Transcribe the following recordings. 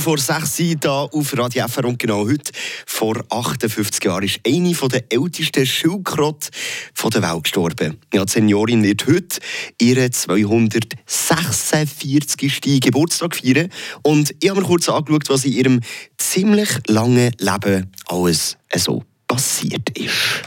Vor sechs Jahren hier auf Radio FR und genau heute, vor 58 Jahren, ist eine der ältesten Schildkröten der Welt gestorben. Ja, die Seniorin wird heute ihren 246. Geburtstag feiern. Und ich habe mir kurz angeschaut, was in ihrem ziemlich langen Leben alles so passiert ist.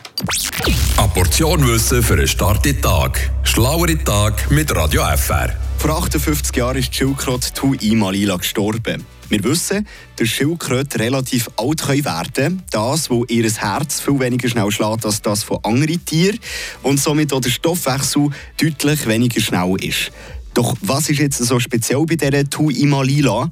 Eine Portion Wissen für einen starken Tag. Schlauere Tag mit Radio FR. Vor 58 Jahren ist die Schildkröte Tui Malila gestorben. Wir wissen, dass Schildkröte relativ alt können werden Das, wo ihr Herz viel weniger schnell schlägt als das von anderen Tieren und somit auch der Stoffwechsel deutlich weniger schnell ist. Doch was ist jetzt so speziell bei dieser Tui Malila?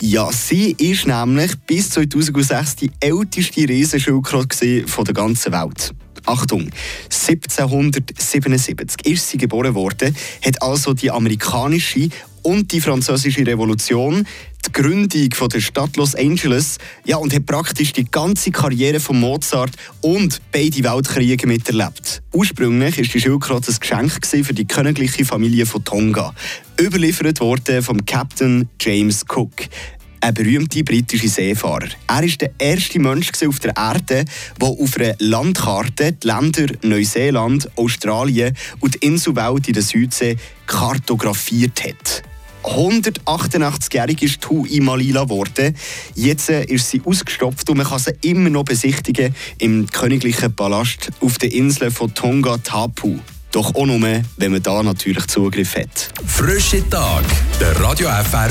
Ja, sie ist nämlich bis 2006 die älteste Riesenschildkröte der ganzen Welt. Achtung, 1777 ist sie geboren worden, hat also die amerikanische und die französische Revolution, die Gründung von der Stadt Los Angeles, ja, und hat praktisch die ganze Karriere von Mozart und beide Weltkriege miterlebt. Ursprünglich war die Schildkröte ein Geschenk für die königliche Familie von Tonga. Überliefert wurde vom Captain James Cook ein berühmter britischer Seefahrer. Er war der erste Mensch auf der Erde, der auf einer Landkarte die Länder Neuseeland, Australien und die Inselwelt in der Südsee kartografiert hat. 188-jährig ist Tui Malila geworden. Jetzt äh, ist sie ausgestopft und man kann sie immer noch besichtigen im königlichen Palast auf der Insel von Tonga Tapu. Doch auch nur, wenn man da natürlich Zugriff hat. Frische Tag, der Radio FR